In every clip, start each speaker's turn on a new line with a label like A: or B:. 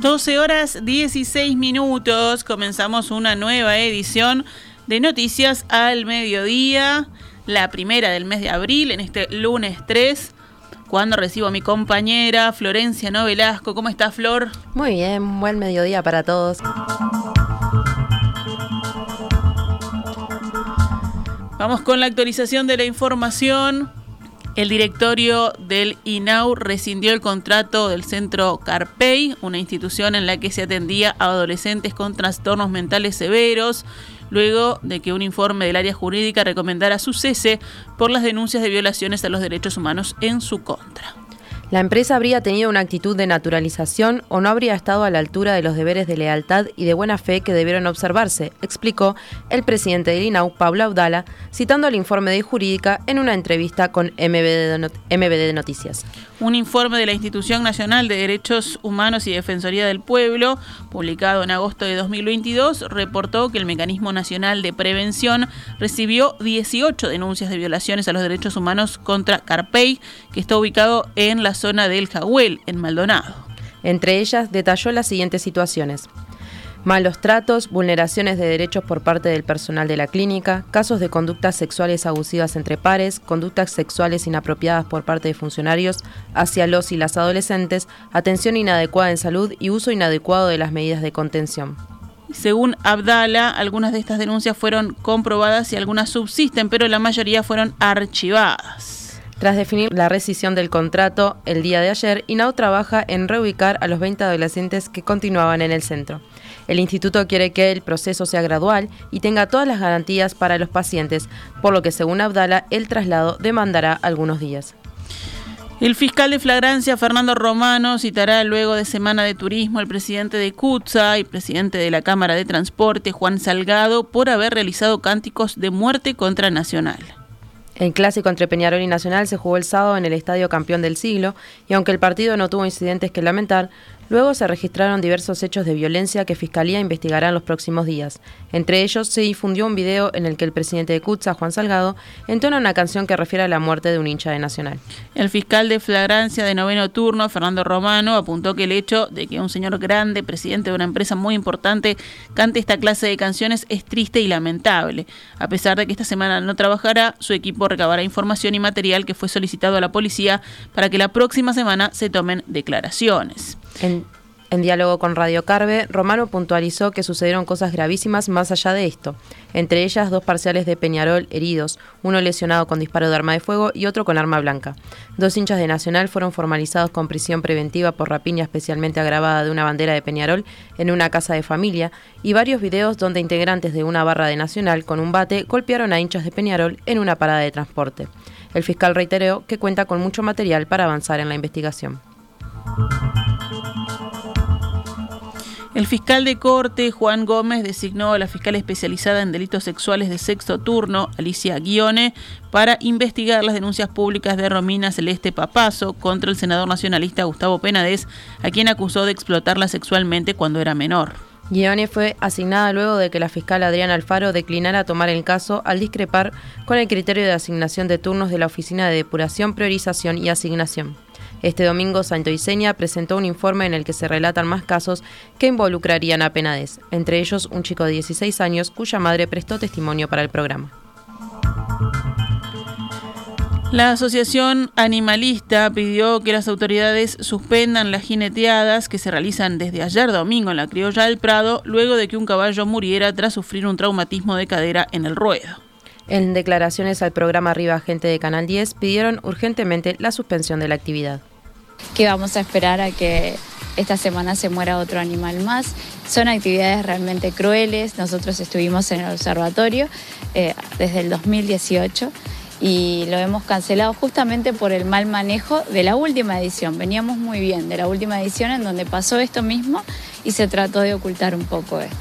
A: 12 horas 16 minutos, comenzamos una nueva edición de Noticias al Mediodía, la primera del mes de abril, en este lunes 3, cuando recibo a mi compañera Florencia Novelasco. ¿Cómo está Flor?
B: Muy bien, buen mediodía para todos.
A: Vamos con la actualización de la información. El directorio del INAU rescindió el contrato del centro Carpey, una institución en la que se atendía a adolescentes con trastornos mentales severos, luego de que un informe del área jurídica recomendara su cese por las denuncias de violaciones a los derechos humanos en su contra.
B: La empresa habría tenido una actitud de naturalización o no habría estado a la altura de los deberes de lealtad y de buena fe que debieron observarse, explicó el presidente del INAU, Pablo Audala, citando el informe de jurídica en una entrevista con MBD Noticias.
A: Un informe de la Institución Nacional de Derechos Humanos y Defensoría del Pueblo, publicado en agosto de 2022, reportó que el Mecanismo Nacional de Prevención recibió 18 denuncias de violaciones a los derechos humanos contra Carpey, que está ubicado en la zona del Jahuel, en Maldonado.
B: Entre ellas detalló las siguientes situaciones malos tratos, vulneraciones de derechos por parte del personal de la clínica, casos de conductas sexuales abusivas entre pares, conductas sexuales inapropiadas por parte de funcionarios hacia los y las adolescentes, atención inadecuada en salud y uso inadecuado de las medidas de contención.
A: Según Abdala, algunas de estas denuncias fueron comprobadas y algunas subsisten, pero la mayoría fueron archivadas.
B: Tras definir la rescisión del contrato el día de ayer, INAU trabaja en reubicar a los 20 adolescentes que continuaban en el centro. El instituto quiere que el proceso sea gradual y tenga todas las garantías para los pacientes, por lo que según Abdala, el traslado demandará algunos días.
A: El fiscal de flagrancia, Fernando Romano, citará luego de Semana de Turismo al presidente de CUTSA y presidente de la Cámara de Transporte, Juan Salgado, por haber realizado cánticos de muerte contra Nacional.
B: El clásico entre Peñarol y Nacional se jugó el sábado en el Estadio Campeón del Siglo y aunque el partido no tuvo incidentes que lamentar, Luego se registraron diversos hechos de violencia que Fiscalía investigará en los próximos días. Entre ellos se difundió un video en el que el presidente de CUTSA, Juan Salgado, entona una canción que refiere a la muerte de un hincha de Nacional.
A: El fiscal de flagrancia de noveno turno, Fernando Romano, apuntó que el hecho de que un señor grande, presidente de una empresa muy importante, cante esta clase de canciones es triste y lamentable. A pesar de que esta semana no trabajará, su equipo recabará información y material que fue solicitado a la policía para que la próxima semana se tomen declaraciones.
B: En, diálogo con Radio Carve, Romano puntualizó que sucedieron cosas gravísimas más allá de esto, entre ellas dos parciales de Peñarol heridos, uno lesionado con disparo de arma de fuego y otro con arma blanca. Dos hinchas de Nacional fueron formalizados con prisión preventiva por rapiña especialmente agravada de una bandera de Peñarol en una casa de familia y varios videos donde integrantes de una barra de Nacional con un bate golpearon a hinchas de Peñarol en una parada de transporte. El fiscal reiteró que cuenta con mucho material para avanzar en la investigación.
A: El fiscal de corte, Juan Gómez, designó a la fiscal especializada en delitos sexuales de sexto turno, Alicia Guione, para investigar las denuncias públicas de Romina Celeste Papazo contra el senador nacionalista Gustavo Penades, a quien acusó de explotarla sexualmente cuando era menor.
B: Guione fue asignada luego de que la fiscal Adriana Alfaro declinara tomar el caso al discrepar con el criterio de asignación de turnos de la Oficina de Depuración, Priorización y Asignación. Este domingo, Santo Iseña presentó un informe en el que se relatan más casos que involucrarían a Penades, entre ellos un chico de 16 años cuya madre prestó testimonio para el programa.
A: La Asociación Animalista pidió que las autoridades suspendan las jineteadas que se realizan desde ayer domingo en la criolla del Prado, luego de que un caballo muriera tras sufrir un traumatismo de cadera en el ruedo.
B: En declaraciones al programa Arriba Gente de Canal 10 pidieron urgentemente la suspensión de la actividad.
C: Que vamos a esperar a que esta semana se muera otro animal más. Son actividades realmente crueles. Nosotros estuvimos en el observatorio eh, desde el 2018 y lo hemos cancelado justamente por el mal manejo de la última edición. Veníamos muy bien de la última edición en donde pasó esto mismo y se trató de ocultar un poco esto.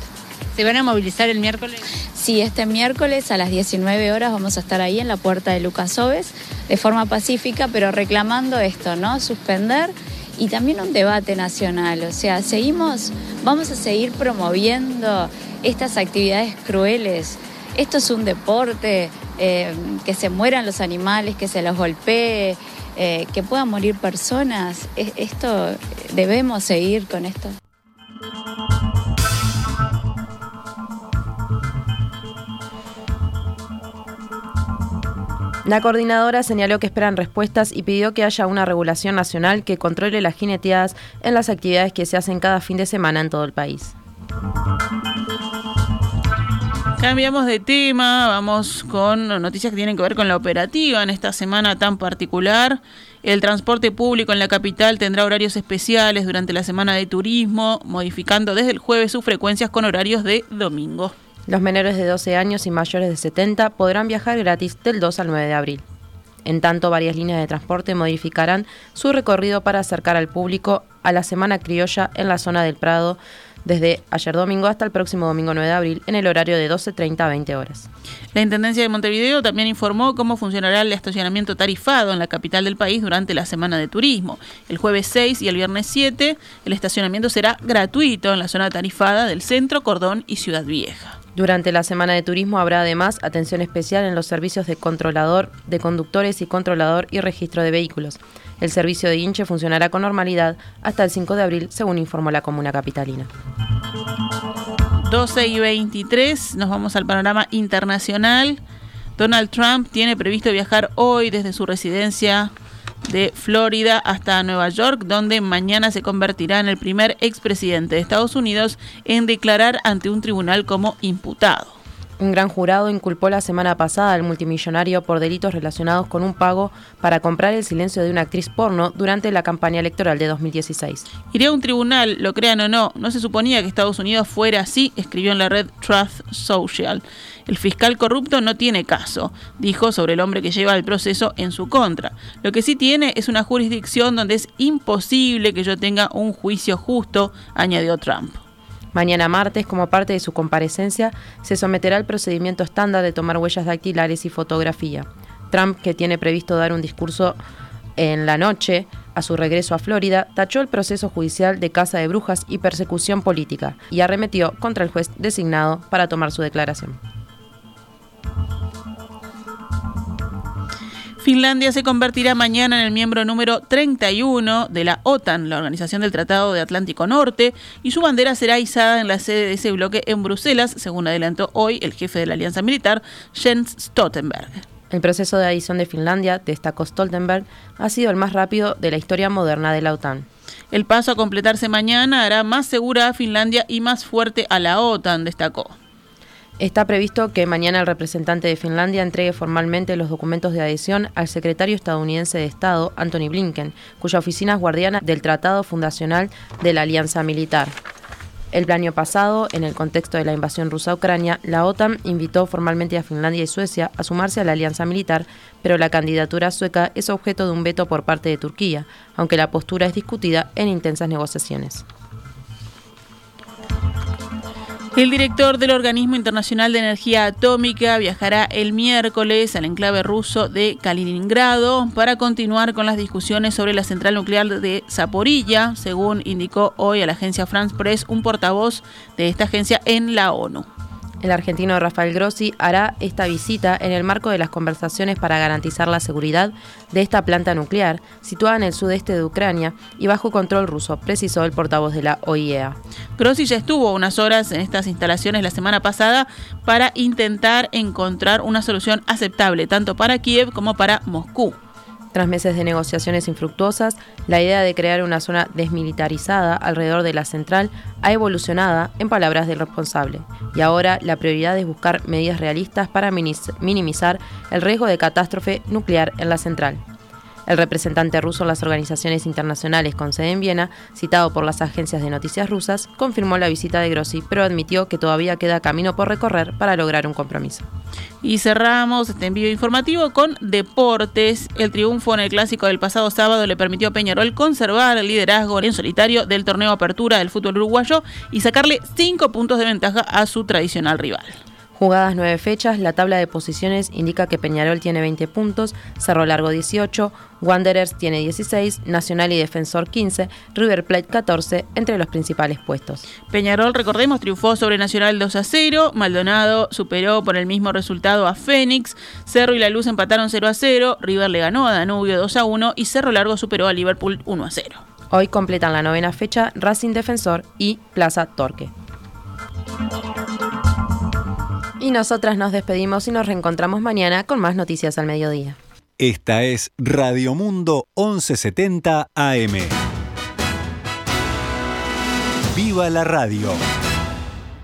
A: ¿Se van a movilizar el miércoles?
C: Sí, este miércoles a las 19 horas vamos a estar ahí en la puerta de Lucas Oves de forma pacífica, pero reclamando esto, ¿no? Suspender y también un debate nacional. O sea, seguimos, vamos a seguir promoviendo estas actividades crueles. Esto es un deporte, eh, que se mueran los animales, que se los golpee, eh, que puedan morir personas. Esto debemos seguir con esto.
B: La coordinadora señaló que esperan respuestas y pidió que haya una regulación nacional que controle las jineteadas en las actividades que se hacen cada fin de semana en todo el país.
A: Cambiamos de tema, vamos con noticias que tienen que ver con la operativa en esta semana tan particular. El transporte público en la capital tendrá horarios especiales durante la semana de turismo, modificando desde el jueves sus frecuencias con horarios de domingo.
B: Los menores de 12 años y mayores de 70 podrán viajar gratis del 2 al 9 de abril. En tanto, varias líneas de transporte modificarán su recorrido para acercar al público a la Semana Criolla en la zona del Prado desde ayer domingo hasta el próximo domingo 9 de abril en el horario de 12.30 a 20 horas.
A: La Intendencia de Montevideo también informó cómo funcionará el estacionamiento tarifado en la capital del país durante la semana de turismo. El jueves 6 y el viernes 7 el estacionamiento será gratuito en la zona tarifada del centro, Cordón y Ciudad Vieja.
B: Durante la semana de turismo habrá además atención especial en los servicios de controlador de conductores y controlador y registro de vehículos. El servicio de hinche funcionará con normalidad hasta el 5 de abril, según informó la comuna capitalina.
A: 12 y 23, nos vamos al panorama internacional. Donald Trump tiene previsto viajar hoy desde su residencia de Florida hasta Nueva York, donde mañana se convertirá en el primer expresidente de Estados Unidos en declarar ante un tribunal como imputado.
B: Un gran jurado inculpó la semana pasada al multimillonario por delitos relacionados con un pago para comprar el silencio de una actriz porno durante la campaña electoral de 2016.
A: Iré a un tribunal, lo crean o no. No se suponía que Estados Unidos fuera así, escribió en la red Truth Social. El fiscal corrupto no tiene caso, dijo sobre el hombre que lleva el proceso en su contra. Lo que sí tiene es una jurisdicción donde es imposible que yo tenga un juicio justo, añadió Trump.
B: Mañana martes, como parte de su comparecencia, se someterá al procedimiento estándar de tomar huellas dactilares y fotografía. Trump, que tiene previsto dar un discurso en la noche a su regreso a Florida, tachó el proceso judicial de caza de brujas y persecución política y arremetió contra el juez designado para tomar su declaración.
A: Finlandia se convertirá mañana en el miembro número 31 de la OTAN, la Organización del Tratado de Atlántico Norte, y su bandera será izada en la sede de ese bloque en Bruselas, según adelantó hoy el jefe de la Alianza Militar, Jens Stoltenberg.
B: El proceso de adición de Finlandia, destacó Stoltenberg, ha sido el más rápido de la historia moderna de la OTAN.
A: El paso a completarse mañana hará más segura a Finlandia y más fuerte a la OTAN, destacó.
B: Está previsto que mañana el representante de Finlandia entregue formalmente los documentos de adhesión al secretario estadounidense de Estado, Anthony Blinken, cuya oficina es guardiana del Tratado Fundacional de la Alianza Militar. El año pasado, en el contexto de la invasión rusa a Ucrania, la OTAN invitó formalmente a Finlandia y Suecia a sumarse a la alianza militar, pero la candidatura sueca es objeto de un veto por parte de Turquía, aunque la postura es discutida en intensas negociaciones.
A: El director del Organismo Internacional de Energía Atómica viajará el miércoles al enclave ruso de Kaliningrado para continuar con las discusiones sobre la central nuclear de Zaporilla, según indicó hoy a la agencia France Press un portavoz de esta agencia en la ONU.
B: El argentino Rafael Grossi hará esta visita en el marco de las conversaciones para garantizar la seguridad de esta planta nuclear, situada en el sudeste de Ucrania y bajo control ruso, precisó el portavoz de la OIEA.
A: Grossi ya estuvo unas horas en estas instalaciones la semana pasada para intentar encontrar una solución aceptable tanto para Kiev como para Moscú.
B: Tras meses de negociaciones infructuosas, la idea de crear una zona desmilitarizada alrededor de la central ha evolucionado, en palabras del responsable, y ahora la prioridad es buscar medidas realistas para minimizar el riesgo de catástrofe nuclear en la central. El representante ruso en las organizaciones internacionales con sede en Viena, citado por las agencias de noticias rusas, confirmó la visita de Grossi, pero admitió que todavía queda camino por recorrer para lograr un compromiso.
A: Y cerramos este envío informativo con deportes. El triunfo en el clásico del pasado sábado le permitió a Peñarol conservar el liderazgo en solitario del torneo Apertura del fútbol uruguayo y sacarle cinco puntos de ventaja a su tradicional rival.
B: Jugadas nueve fechas, la tabla de posiciones indica que Peñarol tiene 20 puntos, Cerro Largo 18, Wanderers tiene 16, Nacional y Defensor 15, River Plate 14, entre los principales puestos.
A: Peñarol, recordemos, triunfó sobre Nacional 2 a 0, Maldonado superó por el mismo resultado a Fénix, Cerro y La Luz empataron 0 a 0, River le ganó a Danubio 2 a 1 y Cerro Largo superó a Liverpool 1 a 0.
B: Hoy completan la novena fecha Racing Defensor y Plaza Torque. Y nosotras nos despedimos y nos reencontramos mañana con más noticias al mediodía.
D: Esta es Radio Mundo 1170 AM. ¡Viva la radio!